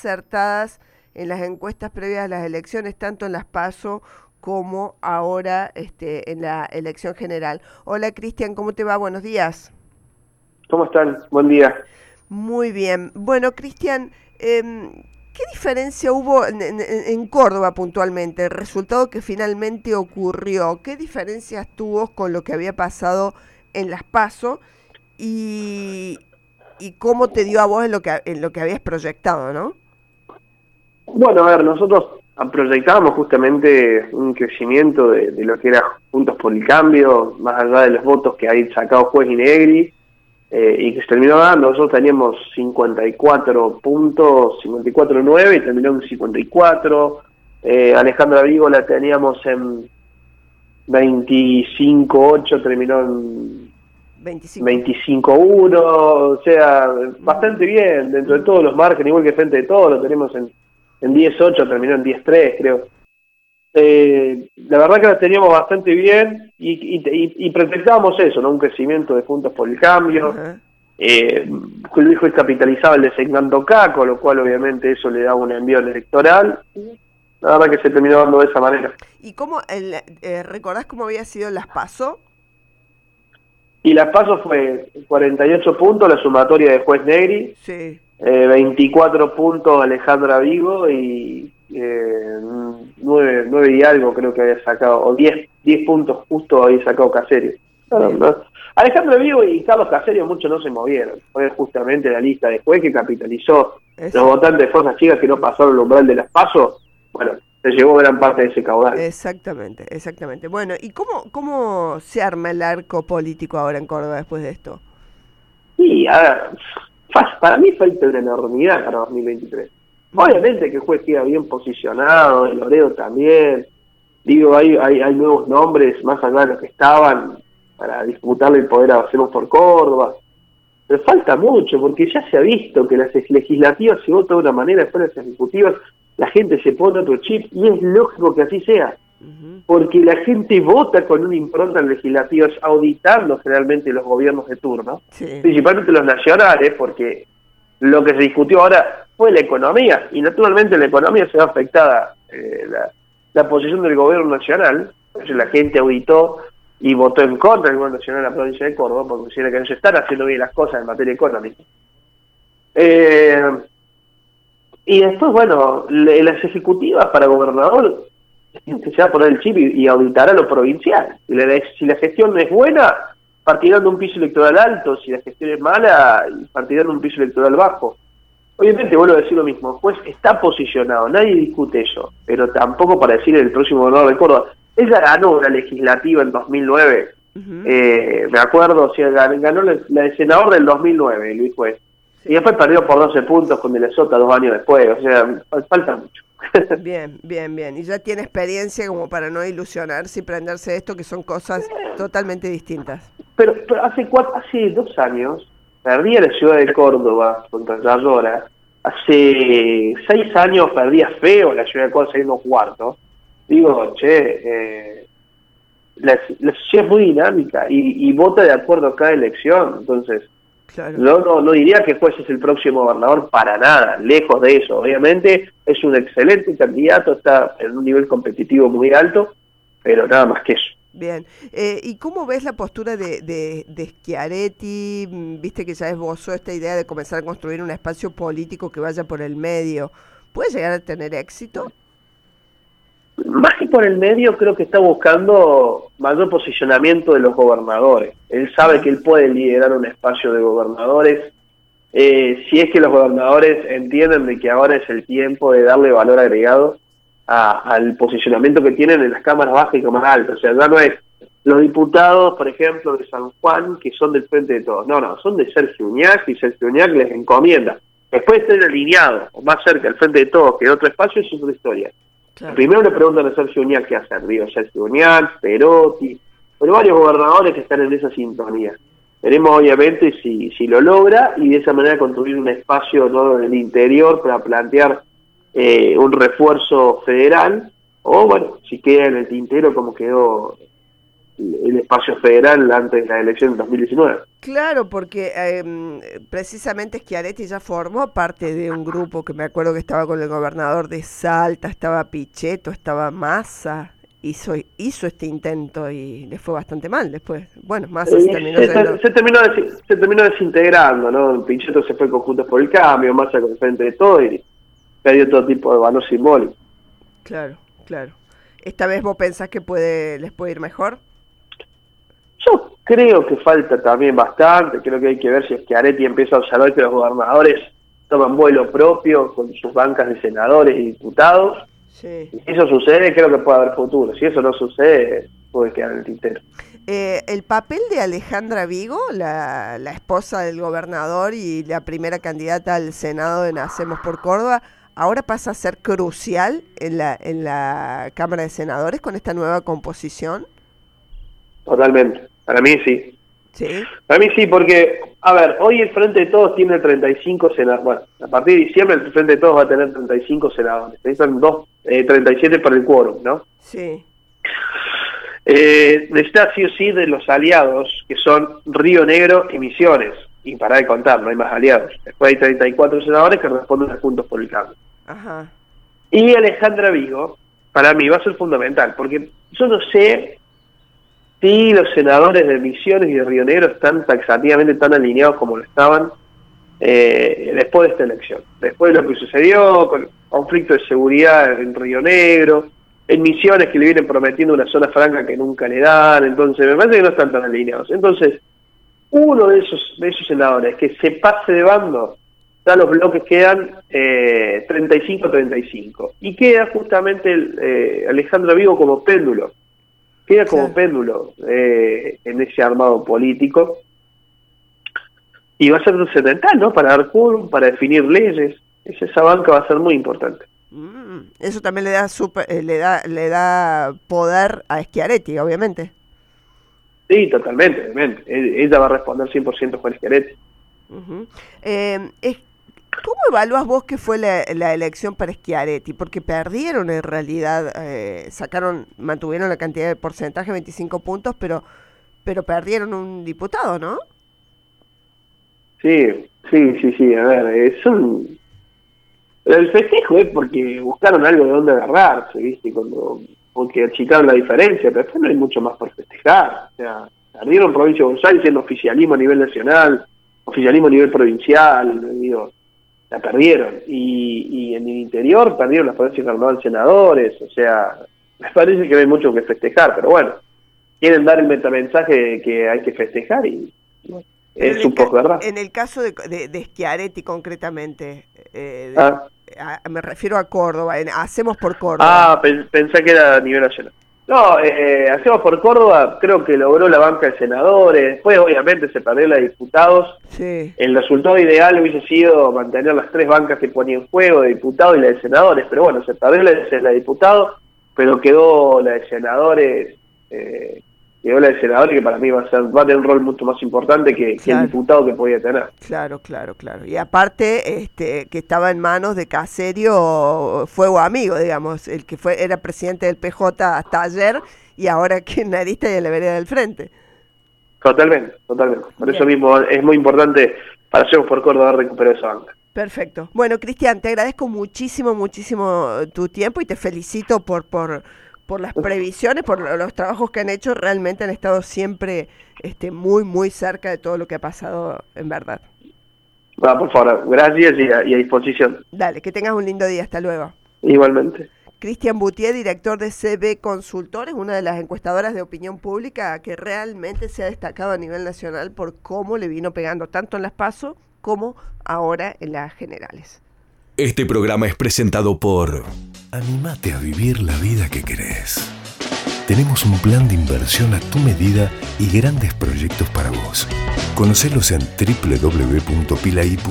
acertadas en las encuestas previas a las elecciones, tanto en las PASO como ahora este, en la elección general. Hola Cristian, ¿cómo te va? Buenos días. ¿Cómo están? Buen día. Muy bien. Bueno, Cristian, em, ¿qué diferencia hubo en, Córdoba puntualmente? El resultado que finalmente ocurrió, ¿qué diferencias tuvo con lo que había pasado en las PASO y, y cómo te dio a vos en lo que, en lo que habías proyectado, no? Bueno, a ver, nosotros proyectábamos justamente un crecimiento de, lo que era Juntos por el Cambio, más allá de los votos que hay sacado Juez y Negri, eh, y que se terminó dando. Nosotros teníamos 54 puntos, 54-9, y terminó en 54. Eh, Alejandra Vigo la teníamos en 25-8, terminó en 25-1, o sea, bastante bien, dentro de todos los márgenes, igual que frente de todos, lo tenemos en en 10-8, terminó en 10-3, creo. Eh, la verdad que la teníamos bastante bien y, y, y, eso, ¿no? Un crecimiento de puntos por el cambio. Eh, Luis Juez capitalizaba el designando K, con lo cual obviamente eso le da un envío electoral. La verdad que se terminó dando de esa manera. ¿Y cómo, eh, recordás cómo había sido las PASO? Y las PASO fue 48 puntos, la sumatoria de Juez Negri. Sí. 24 eh, puntos Alejandra Vigo y eh, 9, 9 y algo creo que había sacado, o 10, 10 puntos justo había sacado Caserio. Alejandra Vigo y Carlos Caserio mucho no se movieron. Fue justamente la lista de juez que capitalizó los votantes de Fuerzas Chicas que no pasaron el umbral de las pasos. Bueno, se llevó gran parte de ese caudal. Exactamente, exactamente. Bueno, ¿y cómo, cómo se arma el arco político ahora en Córdoba después de esto? Sí, a ver, para mí falta una enormidad para 2023. Obviamente que el juez queda bien posicionado, el Loredo también. Digo, hay, hay, nuevos nombres más allá de los que estaban para disputarle el poder a Hacemos por Córdoba. Pero falta mucho, porque ya se ha visto que las legislativas se votan de una manera, después las ejecutivas la gente se pone otro chip, y es lógico que así sea porque la gente vota con una impronta legislativa, auditando generalmente los gobiernos de turno, principalmente los nacionales, porque lo que se discutió ahora fue la economía, y naturalmente la economía se ve afectada eh, la, posición del gobierno nacional, la gente auditó y votó en contra del gobierno nacional de la provincia de Córdoba, porque considera que no se están haciendo bien las cosas en materia económica. Eh, y después, bueno, las ejecutivas para gobernador se va a poner el chip y, auditará lo provincial. Si la, si la gestión es buena, partirán de un piso electoral alto, si la gestión es mala, partirán de un piso electoral bajo. Obviamente vuelvo a decir lo mismo, pues está posicionado, nadie discute eso, pero tampoco para decir el próximo gobernador de Córdoba. Ella ganó una legislativa en 2009, eh, me acuerdo, o sea, ganó la, de senador del 2009, Luis Juez, y después perdió por 12 puntos con De Sota dos años después, o sea, falta mucho. Bien, bien, bien. Y ya tiene experiencia como para no ilusionarse y prenderse esto, que son cosas totalmente distintas. Pero, hace cuatro, hace dos años perdí a la ciudad de Córdoba contra Yayora. Hace seis años perdí a Feo la ciudad de Córdoba saliendo cuarto. Digo, che, eh, la, la, sociedad es muy dinámica y, y vota de acuerdo a cada elección. Entonces, no, no, diría que juez es el próximo gobernador para nada, lejos de eso. Obviamente es un excelente candidato, está en un nivel competitivo muy alto, pero nada más que eso. Bien, eh, ¿y cómo ves la postura de, de, de Schiaretti? Mm, viste que ya esbozó esta idea de comenzar a construir un espacio político que vaya por el medio. ¿Puede llegar a tener éxito? Por el medio, creo que está buscando mayor posicionamiento de los gobernadores. Él sabe que él puede liderar un espacio de gobernadores. Eh, si es que los gobernadores entienden de que ahora es el tiempo de darle valor agregado al posicionamiento que tienen en las cámaras bajas y cámaras altas. O sea, ya no es los diputados, por ejemplo, de San Juan, que son del frente de todos. No, no, son de Sergio Uñac y Sergio Uñac les encomienda. Después de estar alineado más cerca al frente de todos que de otro espacio es otra historia. Primero le preguntan a Sergio Uñac qué hacer, digo, Sergio Uñac, Perotti, pero varios gobernadores que están en esa sintonía. Veremos obviamente si, si lo logra y de esa manera construir un espacio ¿no? en el interior para plantear eh, un refuerzo federal o bueno, si queda en el tintero como quedó el espacio federal antes de la elección de 2019. Claro, porque eh, precisamente Schiaretti ya formó parte de un grupo que me acuerdo que estaba con el gobernador de Salta, estaba Pichetto, estaba Massa, hizo, hizo este intento y le fue bastante mal después. Bueno, Massa Eh, se terminó se, se terminó, desi- se terminó desintegrando, ¿no? Pichetto se fue con Juntos por el Cambio, Massa con Frente de Todo y perdió todo tipo de valor simbólico. Claro, claro. ¿Esta vez vos pensás que puede les puede ir mejor? Yo creo que falta también bastante, creo que hay que ver si Schiaretti empieza a observar que los gobernadores toman vuelo propio con sus bancas de senadores y diputados. Sí. Si eso sucede, creo que puede haber futuro. Si eso no sucede, puede quedar en el tintero. Eh, el papel de Alejandra Vigo, la, la esposa del gobernador y la primera candidata al Senado de Nacemos por Córdoba, ahora pasa a ser crucial en la, en la Cámara de Senadores con esta nueva composición. Totalmente. Para mí sí. Sí, Para mí sí, porque, a ver, hoy el Frente de Todos tiene 35 senadores. Bueno, a partir de diciembre el Frente de Todos va a tener 35 senadores. Necesitan dos, eh, 37 para el quórum, ¿no? sí, Eh, necesita sí o sí de los aliados, que son Río Negro y Misiones. Y para de contar, no hay más aliados. Después hay 34 senadores que responden a Juntos por el Cambio. ajá, Y Alejandra Vigo, para mí, va a ser fundamental, porque yo no sé si los senadores de Misiones y de Río Negro están taxativamente tan alineados como lo estaban eh, después de esta elección. Después de lo que sucedió con el conflicto de seguridad en Río Negro, en Misiones que le vienen prometiendo una zona franca que nunca le dan, entonces me parece que no están tan alineados. Entonces, uno de esos, de esos senadores que se pase de bando, ya los bloques quedan eh, 35-35. Y queda justamente eh, Alejandro Vigo como péndulo. Queda como péndulo eh, en ese armado político. Y va a ser trascendental, ¿no? Para dar quórum, para definir leyes. Esa, esa banca va a ser muy importante. Mm, eso también le da, super- eh, le da le da poder a Schiaretti, obviamente. Sí, totalmente, obviamente. E- Ella va a responder 100% con Schiaretti. Eh, es- ¿Cómo evalúas vos que fue la, elección para Schiaretti? Porque perdieron en realidad, eh, sacaron, mantuvieron la cantidad de porcentaje, 25 puntos, pero, pero perdieron un diputado, ¿no? Sí, sí, sí, sí. A ver, es un... El festejo es porque buscaron algo de donde agarrarse, ¿viste? Cuando, porque achicaron la diferencia, pero después no hay mucho más por festejar. O sea, perdieron provincia Aires siendo oficialismo a nivel nacional, oficialismo a nivel provincial, digo, la perdieron. Y, y en el interior perdieron las provincias que armaban senadores, o sea, me parece que no hay mucho que festejar, pero bueno, quieren dar el metamensaje de que hay que festejar y, bueno, es un poco verdad. En el caso de, de, de Schiaretti concretamente, eh, de- Ah. a- me refiero a Córdoba, en Hacemos por Córdoba. Ah, pen- pensé que era a nivel nacional. No, eh, hacemos por Córdoba, creo que logró la banca de senadores, después obviamente se perdió la de diputados. Sí, El resultado ideal hubiese sido mantener las tres bancas que ponía en juego, de diputados y la de senadores, pero bueno, se perdió la de, la de diputados, pero quedó la de senadores, eh, quedó la de senadores que para mí va a ser va a tener un rol mucho más importante que, el diputado que podía tener. claro, claro, claro. Y aparte, este, que estaba en manos de Caserio, fuego amigo, digamos, el que fue era presidente del PJ hasta ayer y ahora Arista y en la vereda del frente. Totalmente, totalmente. Por Bien. eso mismo es muy importante para Hacemos por Córdoba recuperar esa banca. Perfecto. Bueno, Cristian, te agradezco muchísimo, muchísimo tu tiempo y te felicito por, por, por las previsiones, por lo- los trabajos que han hecho. Realmente han estado siempre este, muy, muy cerca de todo lo que ha pasado en verdad. Va, por favor, gracias y a, y a disposición. Dale, que tengas un lindo día. Hasta luego. Igualmente. Cristian Boutier, director de CB Consultores, una de las encuestadoras de opinión pública que realmente se ha destacado a nivel nacional por cómo le vino pegando tanto en las PASO como ahora en las generales. Este programa es presentado por Animate a vivir la vida que querés. Tenemos un plan de inversión a tu medida y grandes proyectos para vos. Conocelos en www.pilai.com.ar